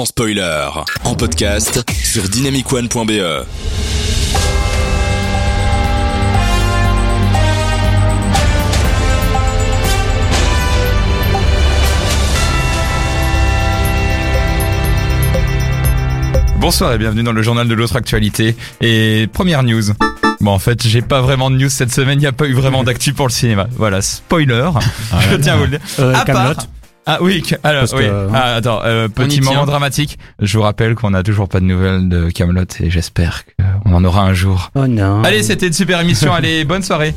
sans spoiler. En podcast sur dynamicone.be. Bonsoir et bienvenue dans le journal de l'autre actualité. Et première news. Bon, en fait, j'ai pas vraiment de news cette semaine, il n'y a pas eu vraiment d'actu pour le cinéma. Voilà, spoiler, je tiens à vous le dire. Euh, À part-. Ah oui, alors Parce oui. euh, Ah, attends, euh, petit moment tient. dramatique. Je vous rappelle qu'on a toujours pas de nouvelles de Camelot et j'espère qu'on en aura un jour. Oh non. Allez, c'était une super émission. Allez, bonne soirée.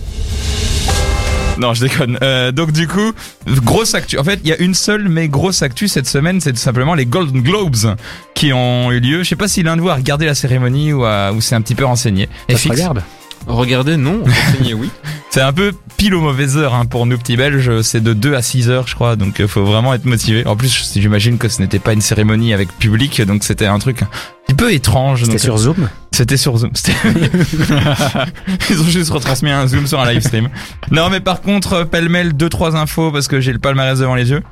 Non, je déconne. Euh, donc du coup, grosse actu. En fait, il y a une seule mais grosse actu cette semaine, c'est tout simplement les Golden Globes qui ont eu lieu. Je sais pas si l'un de vous a regardé la cérémonie ou, a- ou s'est un petit peu renseigné. Ça se FX. regarde. Regardez, non. Renseignez, oui. C'est un peu pile aux mauvaises heures hein, pour nous petits Belges. C'est de 2 à 6 heures, je crois. Donc, il faut vraiment être motivé. En plus, j'imagine que ce n'était pas une cérémonie avec public, donc c'était un truc un petit peu étrange. C'était Donc, sur Zoom. C'était sur Zoom. C'était- Ils ont juste retransmis un Zoom sur un live stream. Non, mais par contre, euh, pêle-mêle, deux trois infos parce que j'ai le palmarès devant les yeux.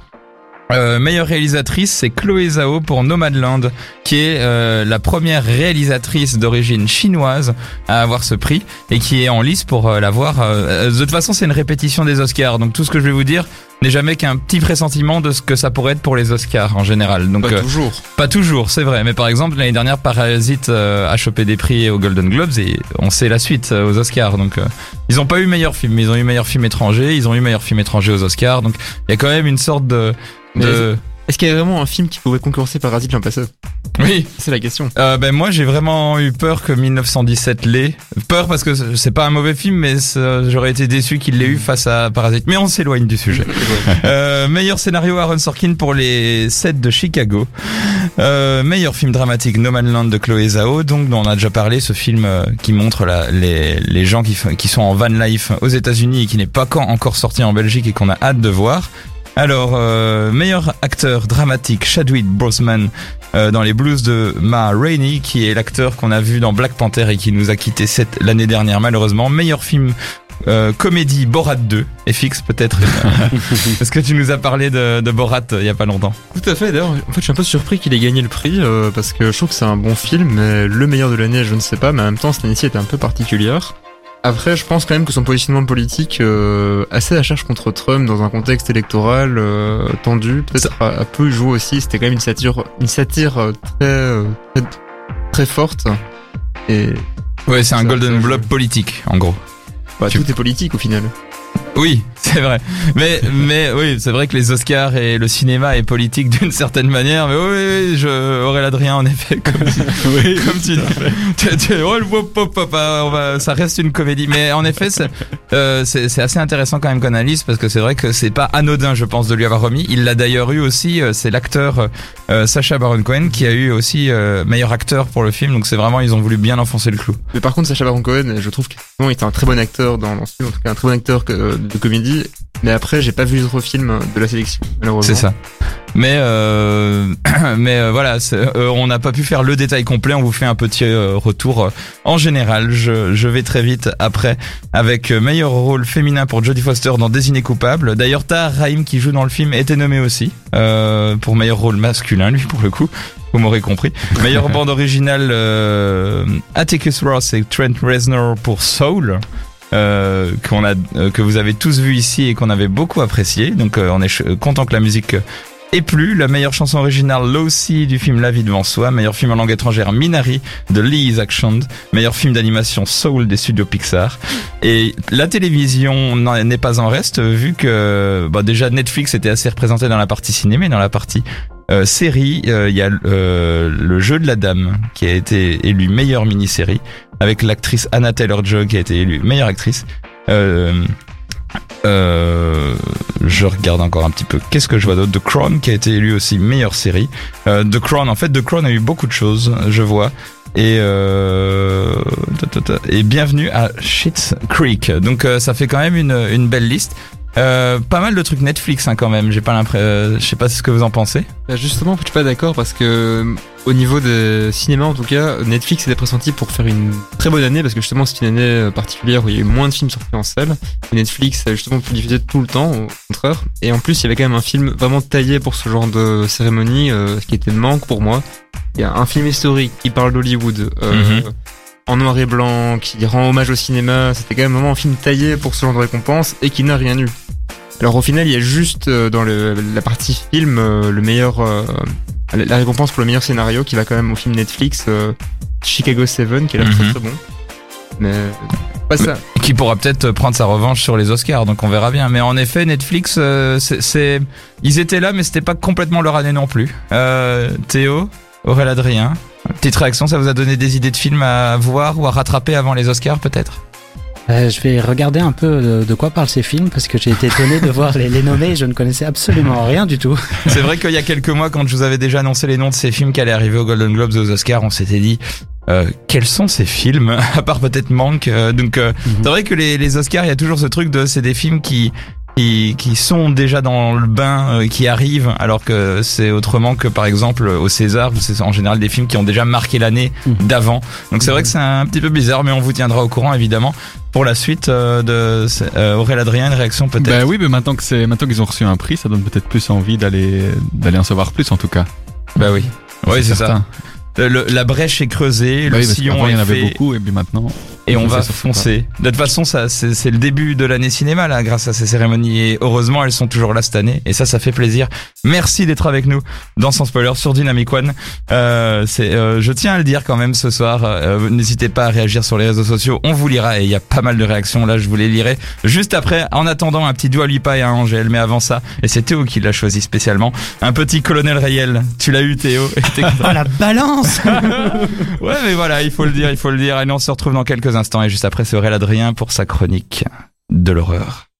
Euh, meilleure réalisatrice, c'est Chloé Zhao pour Nomadland, qui est euh, la première réalisatrice d'origine chinoise à avoir ce prix et qui est en lice pour euh, l'avoir. euh, de toute façon, c'est une répétition des Oscars, donc tout ce que je vais vous dire n'est jamais qu'un petit pressentiment de ce que ça pourrait être pour les Oscars en général. Donc Pas euh, toujours. pas toujours, c'est vrai. Mais par exemple, l'année dernière, Parasite euh, a chopé des prix aux Golden Globes et on sait la suite euh, aux Oscars. Donc, euh, ils ont pas eu meilleur film, mais ils ont eu meilleur film étranger. Ils ont eu meilleur film étranger aux Oscars. Donc, il y a quand même une sorte de. De... Est-ce qu'il y a vraiment un film qui pouvait concurrencer Parasite l'an passé? Oui. C'est la question. Euh, ben moi, j'ai vraiment eu peur que 1917 l'ait. Peur parce que c'est pas un mauvais film, mais j'aurais été déçu qu'il l'ait eu face à Parasite. Mais on s'éloigne du sujet. Euh, meilleur scénario Aaron Sorkin pour les 7 de Chicago. Euh, meilleur film dramatique No Man Land de Chloé Zhao. Donc dont on a déjà parlé, ce film euh, qui montre la- les, les gens qui, sont en van life aux États-Unis et qui n'est pas quand encore sorti en Belgique et qu'on a hâte de voir. Alors, euh, meilleur acteur dramatique, Chadwick Boseman euh, dans les blues de Ma Rainey, qui est l'acteur qu'on a vu dans Black Panther et qui nous a quitté cette l'année dernière malheureusement. Meilleur film euh, comédie Borat 2, FX peut-être. Parce que tu nous as parlé de, de Borat euh, il y a pas longtemps. Tout à fait. D'ailleurs, en fait, je suis un peu surpris qu'il ait gagné le prix euh, parce que je trouve que c'est un bon film, mais le meilleur de l'année, je ne sais pas. Mais en même temps, cette année-ci était un peu particulière. Après, je pense quand même que son positionnement politique, euh, assez à charge contre Trump dans un contexte électoral euh, tendu, peut-être a, a peu joué aussi. C'était quand même une satire, une satire euh, très, euh, très, très forte. Et Ouais, c'est un Golden je- politique en gros. bah, Tu- tout est politique au final. Oui, c'est vrai. Mais mais oui, c'est vrai que les Oscars et le cinéma est politique d'une certaine manière. Mais oui, oui, je Aurélien Adrien en effet comme tu, oui, comme tu dis. Tu- tu- oh, le hop, hop, hop, ah, on va, ça reste une comédie. Mais en effet, c'est euh, c'est assez intéressant quand même qu'on analyse parce que c'est vrai que c'est pas anodin, je pense, de lui avoir remis. Il l'a d'ailleurs eu aussi. euh, C'est l'acteur euh, Sacha Baron Cohen qui a eu aussi euh, meilleur acteur pour le film. Donc c'est vraiment ils ont voulu bien enfoncer le clou. Mais par contre, Sacha Baron Cohen, je trouve qu'il est un très bon acteur dans, dans ce film, en tout cas un très bon acteur de comédie. Mais après, j'ai pas vu les autres films de la sélection, malheureusement. C'est ça. Mais euh, mais euh, voilà, euh, on n'a pas pu faire le détail complet. On vous fait un petit retour. En général, je, je vais très vite après avec meilleur rôle féminin pour Jodie Foster dans Désigné coupable. D'ailleurs, Tahar Rahim qui joue dans le film était nommé aussi pour meilleur rôle masculin, lui pour le coup. Vous m'aurez compris. Meilleure bande originale, Atticus Ross et Trent Reznor pour Soul. Euh, qu'on a, euh, que vous avez tous vu ici et qu'on avait beaucoup apprécié. Donc euh, on est content que la musique euh, ait plu. La meilleure chanson originale, Low-C du film La vie devant soi. Meilleur film en langue étrangère, Minari de Lee Isaac. Meilleur film d'animation, Soul des studios Pixar. Et la télévision n'est pas en reste vu que bah, déjà Netflix était assez représenté dans la partie cinéma et dans la partie euh, série, euh, il y a euh, le jeu de la dame qui a été élu meilleure mini-série avec l'actrice Anna Taylor-Joy qui a été élue meilleure actrice. Euh, euh, je regarde encore un petit peu. Qu'est-ce que je vois d'autre? The Crown qui a été élu aussi meilleure série. Euh, The Crown, en fait, The Crown a eu beaucoup de choses, je vois. Et euh, et bienvenue à Schitt's Creek. Donc euh, ça fait quand même une, une belle liste. Euh, pas mal de trucs Netflix hein, quand même. J'ai pas l'impression. euh, je sais pas ce que vous en pensez. Bah, justement, je suis pas d'accord parce que euh, au niveau des cinéma en tout cas, Netflix était pressenti pour faire une très bonne année parce que justement c'est une année particulière où il y a eu moins de films sortis en salle. Et Netflix a justement pu diffuser tout le temps, au contraire. Et en plus, il y avait quand même un film vraiment taillé pour ce genre de cérémonie, euh, ce qui était manque pour moi. Il y a un film historique qui parle d'Hollywood. euh, Mhm. En noir et blanc, qui rend hommage au cinéma, c'était quand même vraiment un film taillé pour ce genre de récompense et qui n'a rien eu. Alors au final, il y a juste euh, dans le, la partie film euh, le meilleur, euh, la récompense pour le meilleur scénario qui va quand même au film Netflix Chicago 7 qui est là très Mhm. très bon. Mais pas ça. Qui pourra peut-être prendre sa revanche sur les Oscars. Donc on verra bien. Mais en effet, Netflix, c'est, ils étaient là, mais c'était pas complètement leur année non plus. Théo, Aurélien Adrien. Petite réaction, ça vous a donné des idées de films à voir ou à rattraper avant les Oscars peut-être? Euh, je vais regarder un peu de, de quoi parlent ces films parce que j'ai été étonné de voir les, les nommer. Je ne connaissais absolument rien du tout. C'est vrai qu'il y a quelques mois, quand je vous avais déjà annoncé les noms de ces films qui allaient arriver aux Golden Globes et aux Oscars, on s'était dit euh, quels sont ces films à part peut-être Manque. euh, donc euh, Mhm. c'est vrai que les, les Oscars, il y a toujours ce truc de c'est des films qui qui, qui sont déjà dans le bain, euh, qui arrivent, alors que c'est autrement que par exemple au César, c'est en général des films qui ont déjà marqué l'année Mhm. d'avant. Donc c'est vrai que c'est un petit peu bizarre, mais on vous tiendra au courant évidemment pour la suite euh, de euh, Aurélien Adrien, une réaction peut-être? Bah oui, mais maintenant que c'est maintenant qu'ils ont reçu un prix, ça donne peut-être plus envie d'aller d'aller en savoir plus en tout cas. Bah oui, oui c'est ça. Le- le- la brèche est creusée, Bah le oui, sillon qu'avant, il y en est avait fait, beaucoup et puis maintenant. Et on on va foncer. De toute façon, ça, c'est c'est le début de l'année cinéma là, grâce à ces cérémonies. Et heureusement, elles sont toujours là cette année, et ça, ça fait plaisir. Merci d'être avec nous dans Sans Spoiler sur Dynamic One. Euh, c'est, euh, je tiens à le dire quand même ce soir. euh, N'hésitez pas à réagir sur les réseaux sociaux. On vous lira et il y a pas mal de réactions. Là, je vous les lirai juste après. En attendant, un petit Dua Lipa et un Angèle. Mais avant ça, et c'est Théo qui l'a choisi spécialement, un petit Colonel Rayel. Tu l'as eu, Théo. Oh la balance Ouais, mais voilà, il faut le dire, il faut le dire. Allez, on se retrouve dans instants et juste après, c'est Aurélien Adrien pour sa chronique de l'horreur.